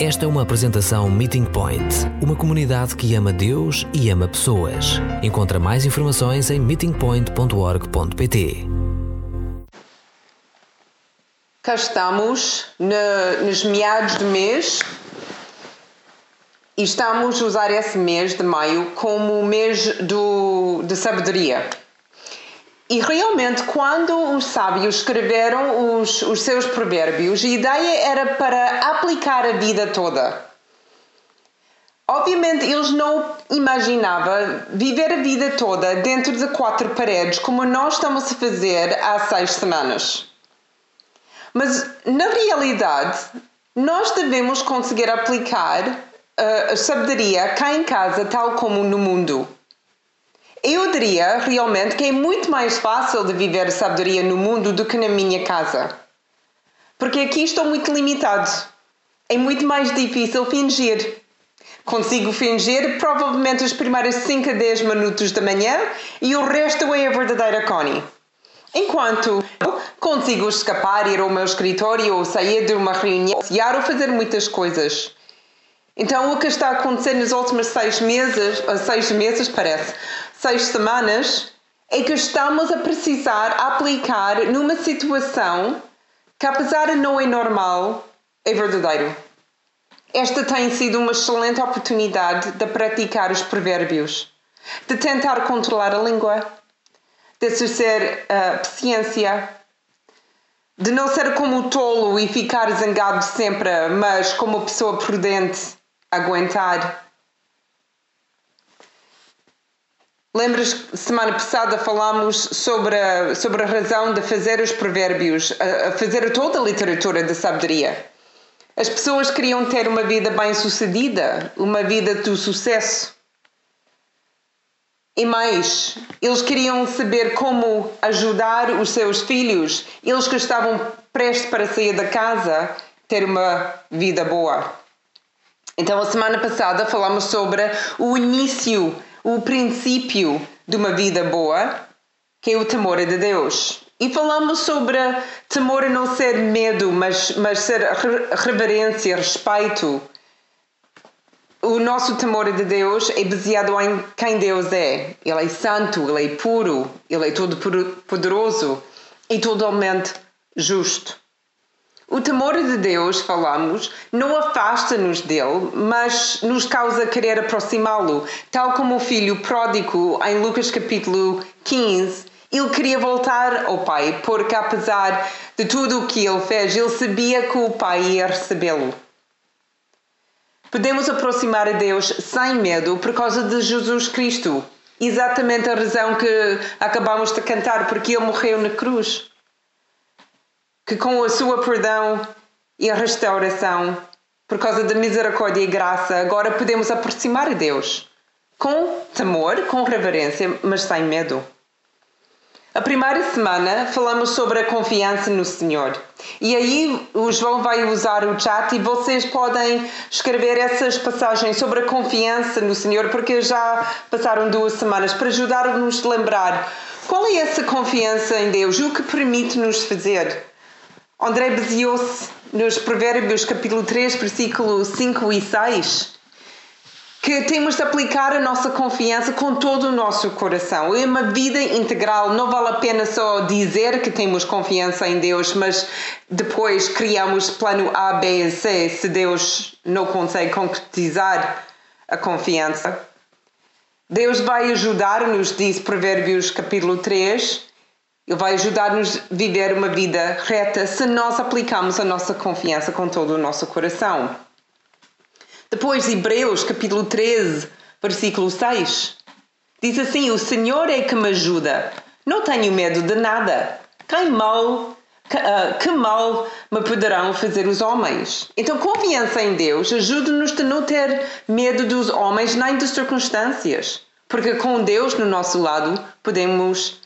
Esta é uma apresentação Meeting Point, uma comunidade que ama Deus e ama pessoas. Encontra mais informações em meetingpoint.org.pt. Cá estamos na, nos meados do mês e estamos a usar esse mês de maio como o mês do, de sabedoria. E realmente, quando os sábios escreveram os, os seus provérbios, a ideia era para aplicar a vida toda. Obviamente, eles não imaginavam viver a vida toda dentro de quatro paredes, como nós estamos a fazer há seis semanas. Mas, na realidade, nós devemos conseguir aplicar uh, a sabedoria cá em casa, tal como no mundo. Eu diria realmente que é muito mais fácil de viver sabedoria no mundo do que na minha casa. Porque aqui estou muito limitado. É muito mais difícil fingir. Consigo fingir provavelmente os primeiros 5 a 10 minutos da manhã e o resto é a verdadeira Connie. Enquanto consigo escapar, ir ao meu escritório ou sair de uma reunião, ou fazer muitas coisas. Então, o que está acontecendo nos últimos seis meses, seis meses parece, seis semanas, é que estamos a precisar aplicar numa situação que, apesar de não é normal, é verdadeiro. Esta tem sido uma excelente oportunidade de praticar os provérbios, de tentar controlar a língua, de exercer uh, paciência, de não ser como o tolo e ficar zangado sempre, mas como pessoa prudente, aguentar Lembras que semana passada falámos sobre a, sobre a razão de fazer os provérbios, a, a fazer toda a literatura da sabedoria. As pessoas queriam ter uma vida bem-sucedida, uma vida de sucesso. E mais, eles queriam saber como ajudar os seus filhos, eles que estavam prestes para sair da casa, ter uma vida boa. Então, a semana passada falamos sobre o início o princípio de uma vida boa, que é o temor de Deus. E falamos sobre temor não ser medo, mas, mas ser reverência, respeito. O nosso temor de Deus é baseado em quem Deus é. Ele é santo, ele é puro, ele é todo poderoso e totalmente justo. O temor de Deus, falamos, não afasta-nos dele, mas nos causa querer aproximá-lo, tal como o filho pródigo em Lucas capítulo 15. Ele queria voltar ao pai, porque apesar de tudo o que ele fez, ele sabia que o pai ia recebê-lo. Podemos aproximar a Deus sem medo por causa de Jesus Cristo. Exatamente a razão que acabamos de cantar, porque ele morreu na cruz que com a sua perdão e a restauração, por causa da misericórdia e graça, agora podemos aproximar a Deus com temor, com reverência, mas sem medo. A primeira semana falamos sobre a confiança no Senhor. E aí o João vai usar o chat e vocês podem escrever essas passagens sobre a confiança no Senhor, porque já passaram duas semanas para ajudar-nos a lembrar qual é essa confiança em Deus, o que permite-nos fazer. André baseou-se nos Provérbios capítulo 3, versículo 5 e 6, que temos de aplicar a nossa confiança com todo o nosso coração. É uma vida integral, não vale a pena só dizer que temos confiança em Deus, mas depois criamos plano A, B e C se Deus não consegue concretizar a confiança. Deus vai ajudar-nos, diz Provérbios capítulo 3, ele vai ajudar-nos a viver uma vida reta se nós aplicamos a nossa confiança com todo o nosso coração. Depois, Hebreus, capítulo 13, versículo 6, diz assim: O Senhor é que me ajuda, não tenho medo de nada. Quem mal, que, uh, que mal me poderão fazer os homens? Então, confiança em Deus ajuda-nos a não ter medo dos homens nem das circunstâncias, porque com Deus no nosso lado podemos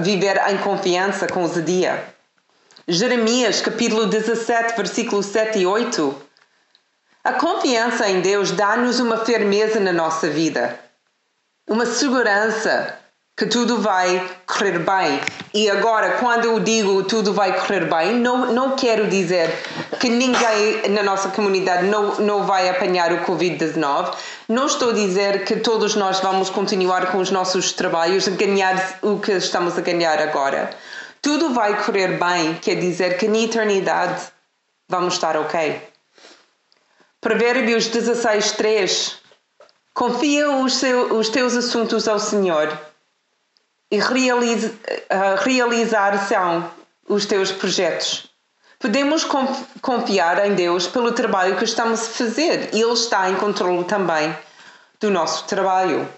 viver em confiança com o dia. Jeremias capítulo 17, versículos 7 e 8. A confiança em Deus dá-nos uma firmeza na nossa vida, uma segurança que tudo vai correr bem. E agora, quando eu digo tudo vai correr bem, não, não quero dizer que ninguém na nossa comunidade não, não vai apanhar o Covid-19. Não estou a dizer que todos nós vamos continuar com os nossos trabalhos ganhar o que estamos a ganhar agora. Tudo vai correr bem, quer dizer que na eternidade vamos estar ok. Provérbios 16, 3. Confia os, seu, os teus assuntos ao Senhor e uh, realizar são os teus projetos. Podemos confiar em Deus pelo trabalho que estamos a fazer e Ele está em controle também do nosso trabalho.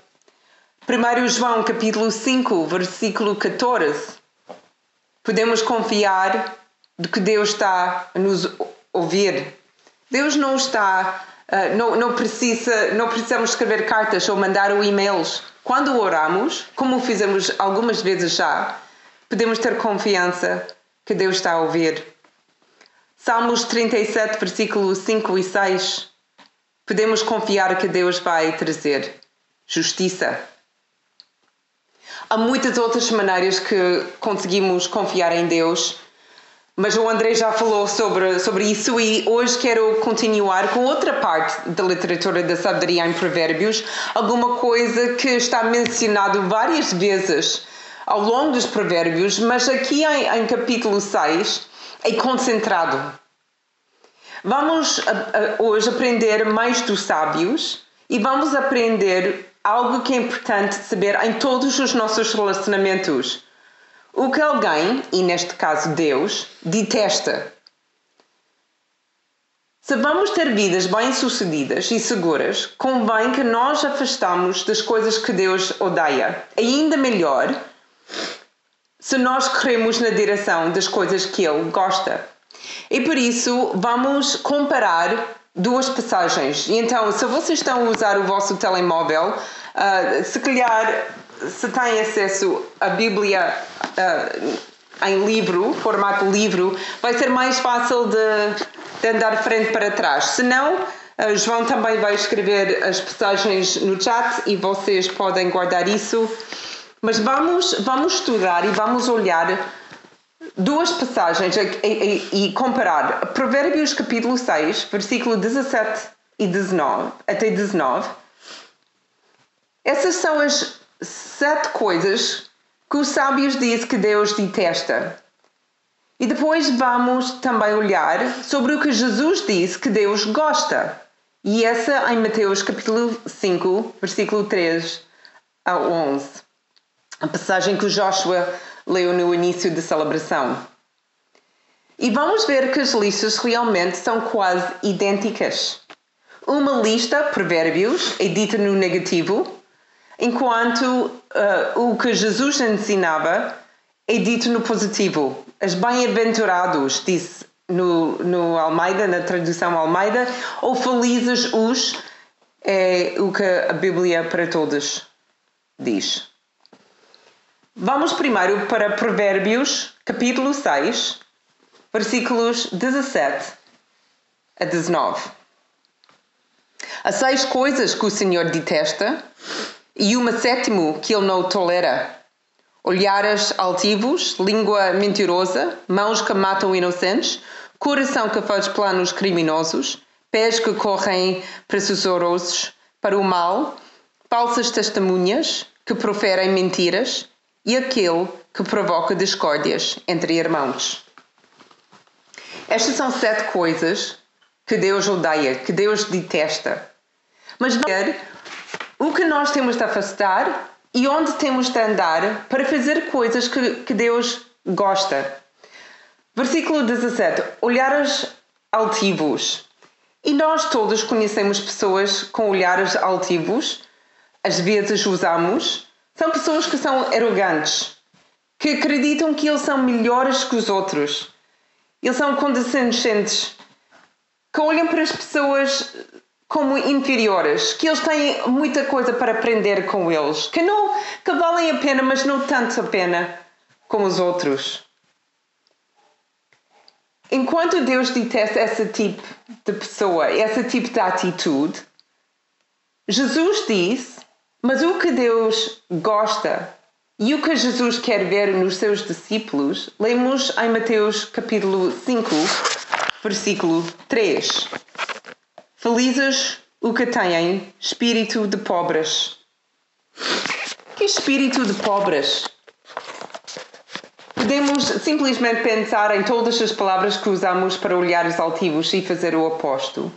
1 João capítulo 5, versículo 14. Podemos confiar de que Deus está a nos ouvir. Deus não está, uh, não, não, precisa, não precisamos escrever cartas ou mandar e-mails quando oramos, como fizemos algumas vezes já, podemos ter confiança que Deus está a ouvir. Salmos 37, versículos 5 e 6. Podemos confiar que Deus vai trazer justiça. Há muitas outras maneiras que conseguimos confiar em Deus mas o André já falou sobre, sobre isso e hoje quero continuar com outra parte da literatura da sabedoria em Provérbios, alguma coisa que está mencionado várias vezes ao longo dos Provérbios, mas aqui em, em capítulo 6 é concentrado. Vamos a, a, hoje aprender mais dos sábios e vamos aprender algo que é importante saber em todos os nossos relacionamentos o que alguém, e neste caso Deus, detesta. Se vamos ter vidas bem-sucedidas e seguras, convém que nós afastamos das coisas que Deus odeia. Ainda melhor, se nós corremos na direção das coisas que Ele gosta. E por isso, vamos comparar duas passagens. Então, se vocês estão a usar o vosso telemóvel, uh, se calhar se tem acesso à Bíblia uh, em livro, formato livro, vai ser mais fácil de, de andar frente para trás. Se não, uh, João também vai escrever as passagens no chat e vocês podem guardar isso. Mas vamos, vamos estudar e vamos olhar duas passagens e, e, e comparar. Provérbios capítulo 6, versículo 17 e 19, até 19. Essas são as sete coisas que os sábios dizem que Deus detesta. E depois vamos também olhar sobre o que Jesus disse que Deus gosta. E essa em Mateus capítulo 5, versículo 3 a 11. A passagem que o Joshua leu no início da celebração. E vamos ver que as listas realmente são quase idênticas. Uma lista, provérbios, é dita no negativo, enquanto uh, o que Jesus ensinava é dito no positivo. As bem-aventurados, disse no, no Almeida, na tradução Almeida, ou felizes os, é o que a Bíblia para todos diz. Vamos primeiro para Provérbios, capítulo 6, versículos 17 a 19. Há seis coisas que o Senhor detesta e uma sétimo que ele não tolera. Olhares altivos, língua mentirosa, mãos que matam inocentes, coração que faz planos criminosos, pés que correm pressurosos para o mal, falsas testemunhas que proferem mentiras e aquele que provoca discórdias entre irmãos. Estas são sete coisas que Deus odeia, que Deus detesta. Mas ver o que nós temos de afastar e onde temos de andar para fazer coisas que, que Deus gosta. Versículo 17: Olhares altivos. E nós todos conhecemos pessoas com olhares altivos, às vezes usamos. São pessoas que são arrogantes, que acreditam que eles são melhores que os outros. Eles são condescendentes, que olham para as pessoas como inferiores, que eles têm muita coisa para aprender com eles, que não que valem a pena, mas não tanto a pena como os outros. Enquanto Deus detesta esse tipo de pessoa, esse tipo de atitude, Jesus diz: mas o que Deus gosta E o que Jesus quer ver nos seus discípulos, lemos em Mateus capítulo 5, versículo 3. Felizes o que têm espírito de pobres. Que espírito de pobres? Podemos simplesmente pensar em todas as palavras que usamos para olhar os altivos e fazer o oposto.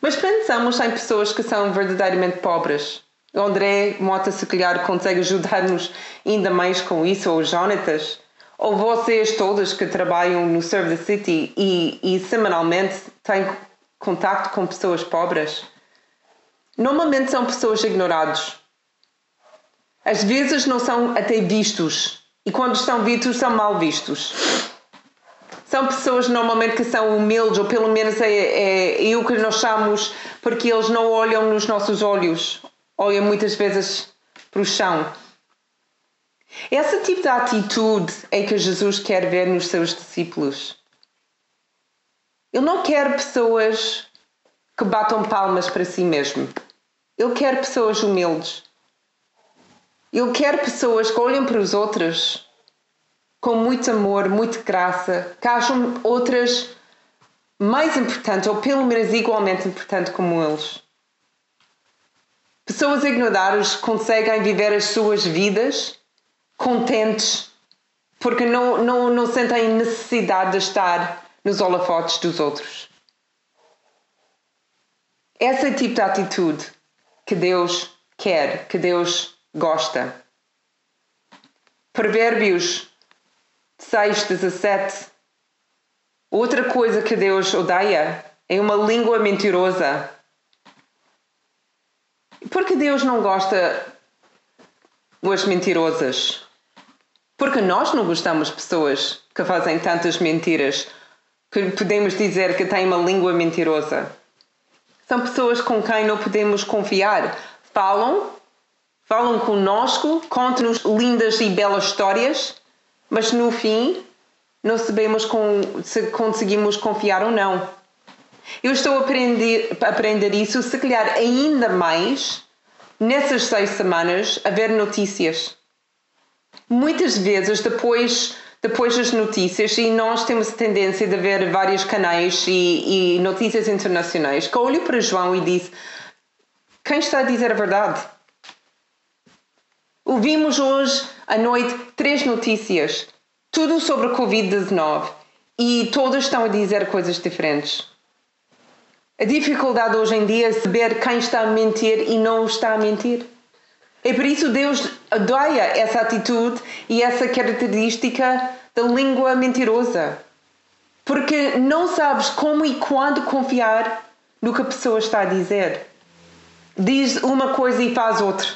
Mas pensamos em pessoas que são verdadeiramente pobres. O André Mota, se calhar, consegue ajudar-nos ainda mais com isso, ou Jonatas, ou vocês todos que trabalham no Serve the City e, e semanalmente têm contato com pessoas pobres. Normalmente são pessoas ignoradas. Às vezes não são até vistos. E quando estão vistos, são mal vistos. São pessoas normalmente que são humildes, ou pelo menos é, é, é o que nós chamamos, porque eles não olham nos nossos olhos olha muitas vezes para o chão. Esse tipo de atitude é que Jesus quer ver nos seus discípulos. Ele não quer pessoas que batam palmas para si mesmo. Ele quer pessoas humildes. Ele quer pessoas que olhem para os outros com muito amor, muita graça, que acham outras mais importantes ou pelo menos igualmente importantes como eles. Pessoas ignoradas conseguem viver as suas vidas contentes porque não, não, não sentem necessidade de estar nos holofotes dos outros. Esse tipo de atitude que Deus quer, que Deus gosta. Provérbios 6, 17. Outra coisa que Deus odeia é uma língua mentirosa. Porque Deus não gosta das mentirosas? Porque nós não gostamos de pessoas que fazem tantas mentiras que podemos dizer que têm uma língua mentirosa. São pessoas com quem não podemos confiar. Falam, falam conosco, contam-nos lindas e belas histórias, mas no fim não sabemos com, se conseguimos confiar ou não. Eu estou a aprender, a aprender isso, se calhar ainda mais, nessas seis semanas, a ver notícias. Muitas vezes, depois, depois das notícias, e nós temos a tendência de ver vários canais e, e notícias internacionais, que eu olho para João e disse: Quem está a dizer a verdade? Ouvimos hoje à noite três notícias, tudo sobre a Covid-19, e todas estão a dizer coisas diferentes. A dificuldade hoje em dia é saber quem está a mentir e não está a mentir. É por isso Deus odeia essa atitude e essa característica da língua mentirosa. Porque não sabes como e quando confiar no que a pessoa está a dizer. Diz uma coisa e faz outra.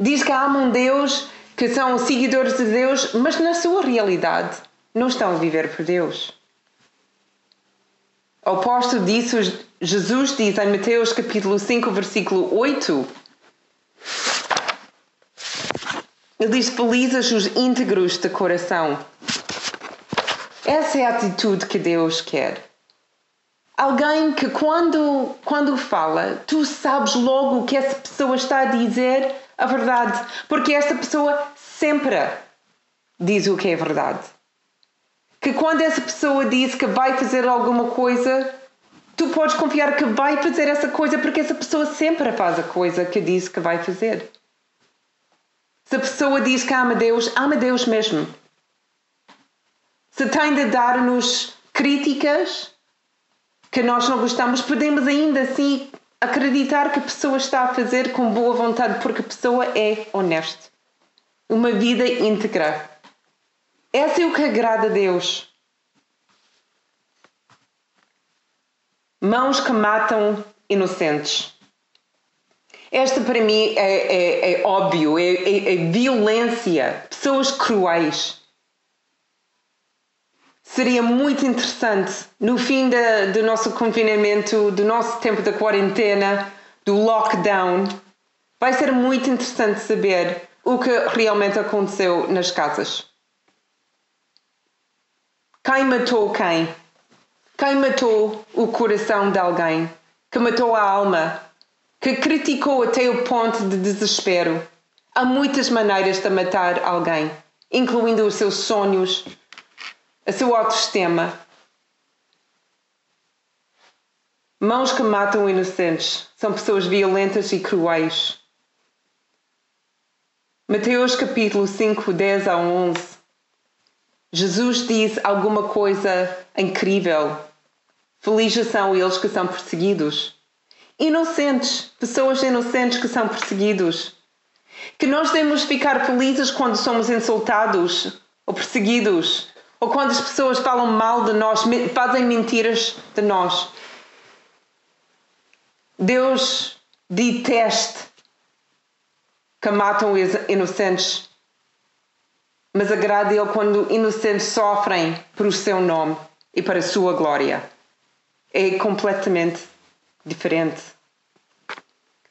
Diz que um Deus, que são seguidores de Deus, mas na sua realidade não estão a viver por Deus. Oposto disso, Jesus diz em Mateus capítulo 5, versículo 8. Ele diz: Felizes os íntegros de coração. Essa é a atitude que Deus quer. Alguém que, quando, quando fala, tu sabes logo que essa pessoa está a dizer a verdade, porque esta pessoa sempre diz o que é verdade que quando essa pessoa diz que vai fazer alguma coisa, tu podes confiar que vai fazer essa coisa porque essa pessoa sempre faz a coisa que diz que vai fazer. Se a pessoa diz que ama Deus, ama Deus mesmo. Se tem de dar-nos críticas que nós não gostamos, podemos ainda assim acreditar que a pessoa está a fazer com boa vontade porque a pessoa é honesta. Uma vida íntegra. Essa é o que agrada a Deus. Mãos que matam inocentes. Esta para mim é, é, é óbvio, é, é, é violência, pessoas cruéis. Seria muito interessante, no fim do nosso confinamento, do nosso tempo da quarentena, do lockdown, vai ser muito interessante saber o que realmente aconteceu nas casas. Quem matou quem? Quem matou o coração de alguém? Que matou a alma? Que criticou até o ponto de desespero? Há muitas maneiras de matar alguém, incluindo os seus sonhos, a sua autoestima. Mãos que matam inocentes são pessoas violentas e cruéis. Mateus capítulo 5, 10 a 11. Jesus diz alguma coisa incrível. Felizes são eles que são perseguidos. Inocentes, pessoas inocentes que são perseguidos. Que nós devemos ficar felizes quando somos insultados ou perseguidos, ou quando as pessoas falam mal de nós, fazem mentiras de nós. Deus detesta que matam os inocentes, mas agrada Ele quando inocentes sofrem por o seu nome e para a sua glória. É completamente diferente.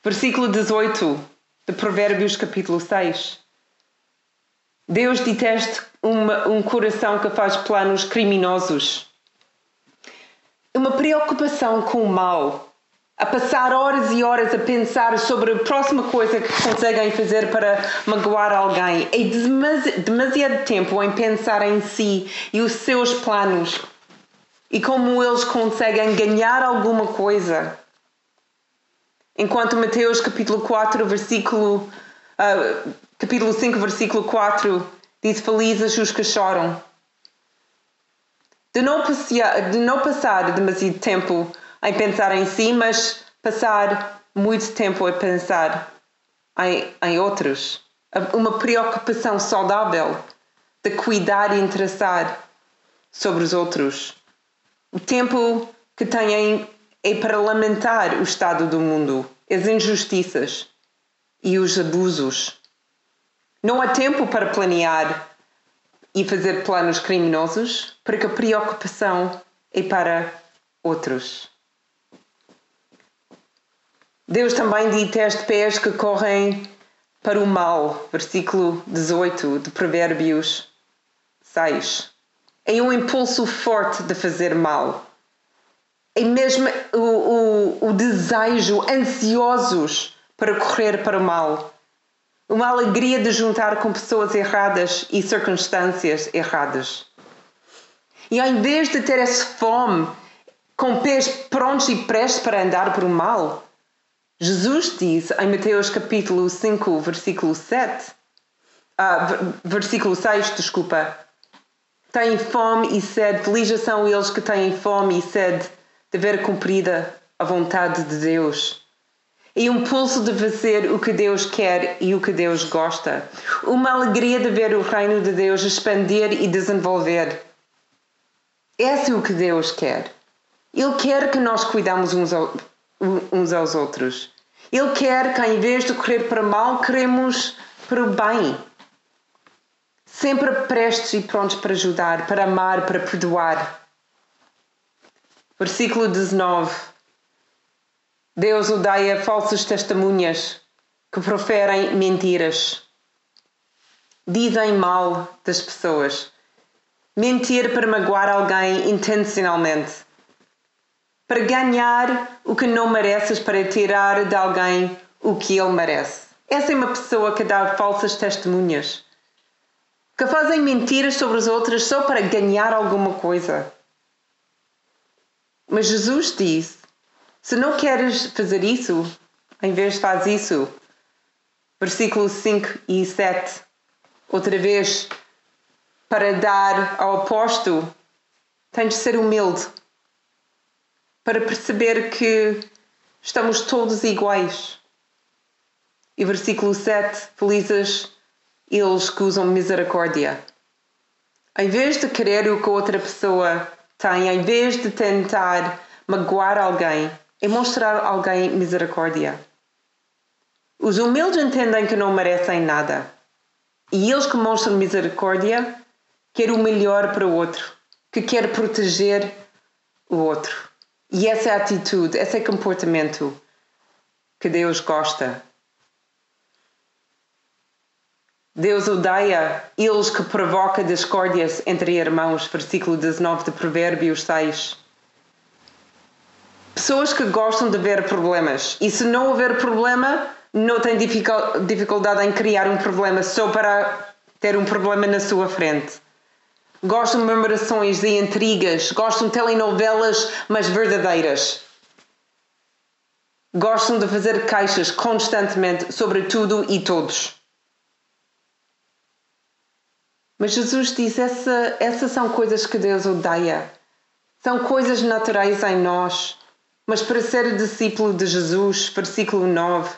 Versículo 18 de Provérbios, capítulo 6. Deus detesta uma, um coração que faz planos criminosos. Uma preocupação com o mal a passar horas e horas a pensar sobre a próxima coisa que conseguem fazer para magoar alguém. É demasiado tempo em pensar em si e os seus planos e como eles conseguem ganhar alguma coisa. Enquanto Mateus capítulo 4, versículo uh, capítulo 5, versículo 4 diz felizes os que choram. De não, passear, de não passar demasiado tempo em pensar em si, mas passar muito tempo a pensar em, em outros. Uma preocupação saudável de cuidar e interessar sobre os outros. O tempo que têm é para lamentar o estado do mundo, as injustiças e os abusos. Não há tempo para planear e fazer planos criminosos, porque a preocupação é para outros. Deus também detesta pés que correm para o mal. Versículo 18 de Provérbios 6. É um impulso forte de fazer mal. É mesmo o, o, o desejo ansiosos para correr para o mal. Uma alegria de juntar com pessoas erradas e circunstâncias erradas. E ao invés de ter essa fome, com pés prontos e prestes para andar para o mal, Jesus diz em Mateus capítulo 5, versículo 7, ah, versículo 6, desculpa, têm fome e sede, felizes são eles que têm fome e sede de ver cumprida a vontade de Deus. E um pulso de fazer o que Deus quer e o que Deus gosta. Uma alegria de ver o reino de Deus expandir e desenvolver. Esse é o que Deus quer. Ele quer que nós cuidamos uns uns aos outros. Ele quer que, em vez de correr para mal, queremos para o bem. Sempre prestes e prontos para ajudar, para amar, para perdoar. Versículo 19. Deus odeia falsas testemunhas que proferem mentiras. Dizem mal das pessoas. Mentir para magoar alguém intencionalmente para ganhar o que não mereces, para tirar de alguém o que ele merece. Essa é uma pessoa que dá falsas testemunhas, que fazem mentiras sobre os outros só para ganhar alguma coisa. Mas Jesus diz: se não queres fazer isso, em vez de fazer isso, versículos 5 e 7, outra vez, para dar ao oposto, tens de ser humilde para perceber que estamos todos iguais. E versículo 7: Felizes eles que usam misericórdia. Em vez de querer o que outra pessoa tem, em vez de tentar magoar alguém, é mostrar a alguém misericórdia. Os humildes entendem que não merecem nada. E eles que mostram misericórdia querem o melhor para o outro, que quer proteger o outro. E essa é a atitude, esse é o comportamento que Deus gosta. Deus odeia eles que provoca discórdias entre irmãos, versículo 19 de Provérbios 6. Pessoas que gostam de ver problemas. E se não houver problema, não tem dificuldade em criar um problema só para ter um problema na sua frente. Gostam de memorações e intrigas, gostam de telenovelas, mas verdadeiras. Gostam de fazer caixas constantemente sobre tudo e todos. Mas Jesus diz: essa, essas são coisas que Deus odeia. São coisas naturais em nós. Mas para ser discípulo de Jesus, versículo 9,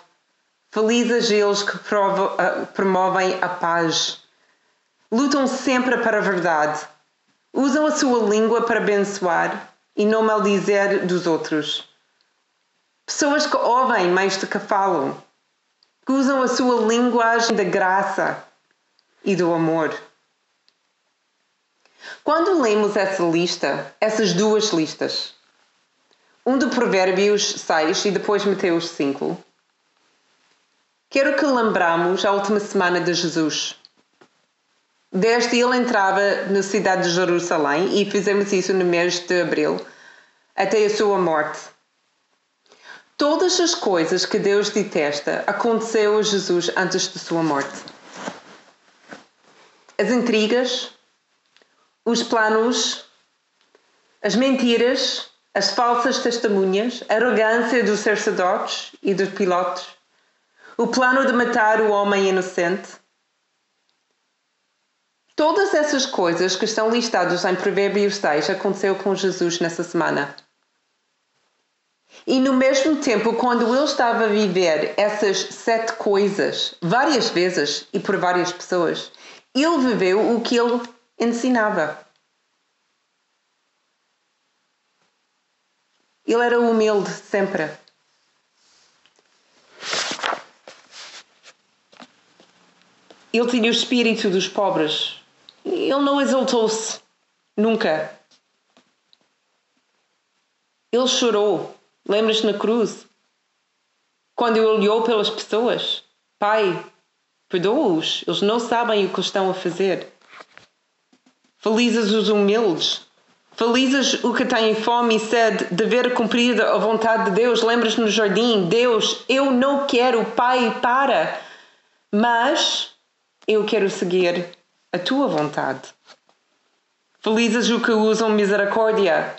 felizes eles que promovem a paz. Lutam sempre para a verdade. Usam a sua língua para abençoar e não maldizer dos outros. Pessoas que ouvem mais do que falam. Que usam a sua linguagem da graça e do amor. Quando lemos essa lista, essas duas listas, um de Provérbios 6 e depois Mateus 5, quero que lembramos a última semana de Jesus. Desde ele entrava na cidade de Jerusalém e fizemos isso no mês de abril, até a sua morte. Todas as coisas que Deus detesta aconteceu a Jesus antes de sua morte. As intrigas, os planos, as mentiras, as falsas testemunhas, a arrogância dos sacerdotes e dos pilotos, o plano de matar o homem inocente. Todas essas coisas que estão listadas em Provérbios 6 aconteceu com Jesus nessa semana. E no mesmo tempo, quando ele estava a viver essas sete coisas, várias vezes e por várias pessoas, ele viveu o que ele ensinava. Ele era humilde sempre. Ele tinha o espírito dos pobres. Ele não exaltou-se. Nunca. Ele chorou. Lembras-te na cruz? Quando ele olhou pelas pessoas. Pai, perdoa-os. Eles não sabem o que estão a fazer. Felizes os humildes. Felizes o que têm fome e sede de ver cumprida a vontade de Deus. Lembras no jardim: Deus, eu não quero, Pai, para, mas eu quero seguir a tua vontade. Felizes o que usam misericórdia.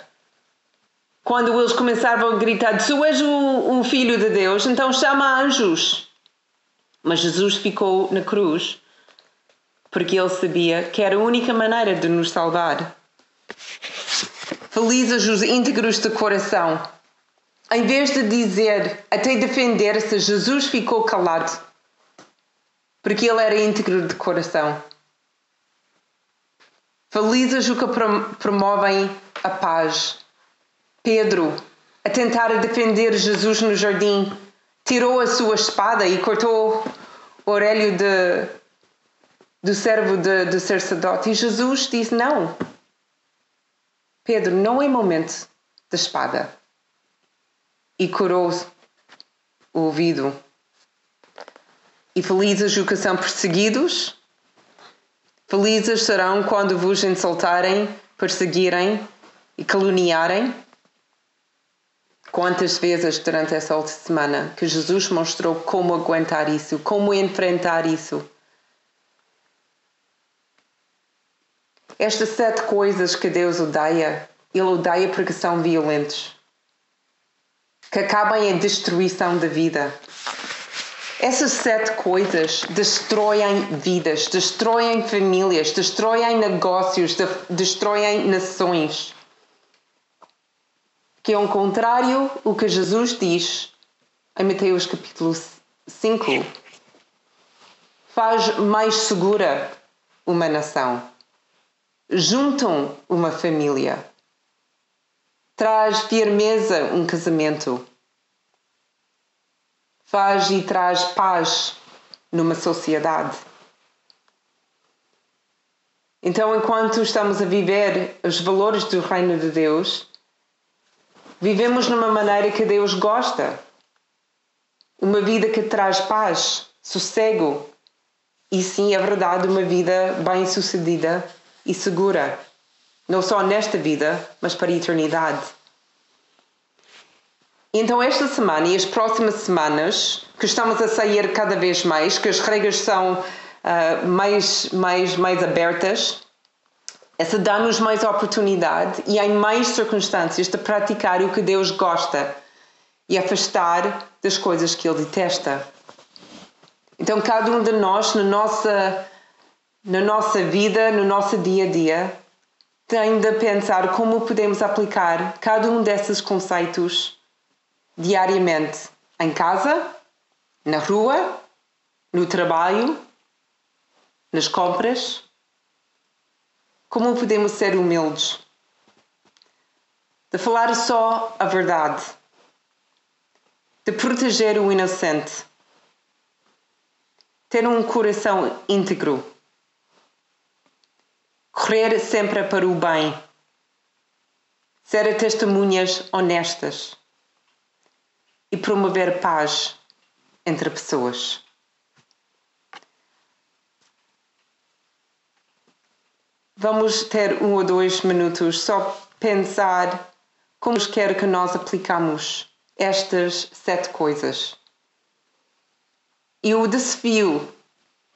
Quando eles começavam a gritar: Tu és o filho de Deus, então chama anjos. Mas Jesus ficou na cruz porque ele sabia que era a única maneira de nos salvar. Felizes os íntegros de coração. Em vez de dizer, até defender-se, Jesus ficou calado, porque ele era íntegro de coração. Felizes os que promovem a paz. Pedro, a tentar defender Jesus no jardim, tirou a sua espada e cortou o orelho de, do servo de, de sacerdote. E Jesus disse: Não. Pedro, não é momento da espada. E curou o ouvido. E felizes os que são perseguidos. Felizes serão quando vos insultarem, perseguirem e caluniarem. Quantas vezes durante essa última semana que Jesus mostrou como aguentar isso, como enfrentar isso. Estas sete coisas que Deus odeia, Ele odeia porque são violentos, que acabam em destruição da vida. Essas sete coisas destroem vidas, destroem famílias, destroem negócios, destroem nações. Que é ao contrário o que Jesus diz em Mateus capítulo 5, faz mais segura uma nação, juntam uma família, traz firmeza um casamento, faz e traz paz numa sociedade. Então, enquanto estamos a viver os valores do Reino de Deus, Vivemos numa maneira que Deus gosta. Uma vida que traz paz, sossego. E sim, é verdade, uma vida bem-sucedida e segura. Não só nesta vida, mas para a eternidade. Então, esta semana e as próximas semanas, que estamos a sair cada vez mais, que as regras são uh, mais, mais, mais abertas, essa dá-nos mais oportunidade e em mais circunstâncias de praticar o que Deus gosta e afastar das coisas que Ele detesta. Então, cada um de nós, na nossa, na nossa vida, no nosso dia a dia, tem de pensar como podemos aplicar cada um desses conceitos diariamente em casa, na rua, no trabalho, nas compras como podemos ser humildes? De falar só a verdade. De proteger o inocente. Ter um coração íntegro. Correr sempre para o bem. Ser testemunhas honestas. E promover paz entre pessoas. Vamos ter um ou dois minutos só pensar como quer que nós aplicamos estas sete coisas. E o desafio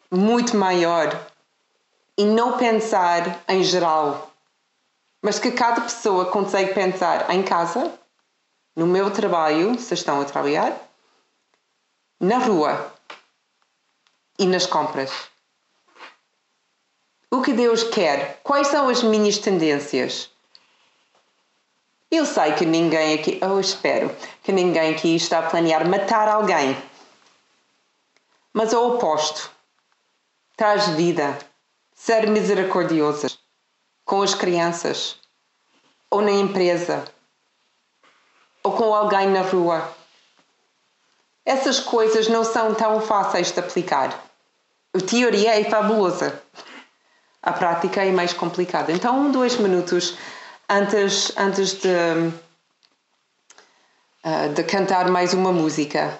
muito maior e não pensar em geral, mas que cada pessoa consegue pensar em casa, no meu trabalho, se estão a trabalhar, na rua e nas compras. O que Deus quer? Quais são as minhas tendências? Eu sei que ninguém aqui, eu espero que ninguém aqui está a planear matar alguém. Mas o oposto. Traz vida. Ser misericordioso com as crianças, ou na empresa, ou com alguém na rua. Essas coisas não são tão fáceis de aplicar. A teoria é fabulosa a prática é mais complicada. Então, um, dois minutos antes, antes de, uh, de cantar mais uma música,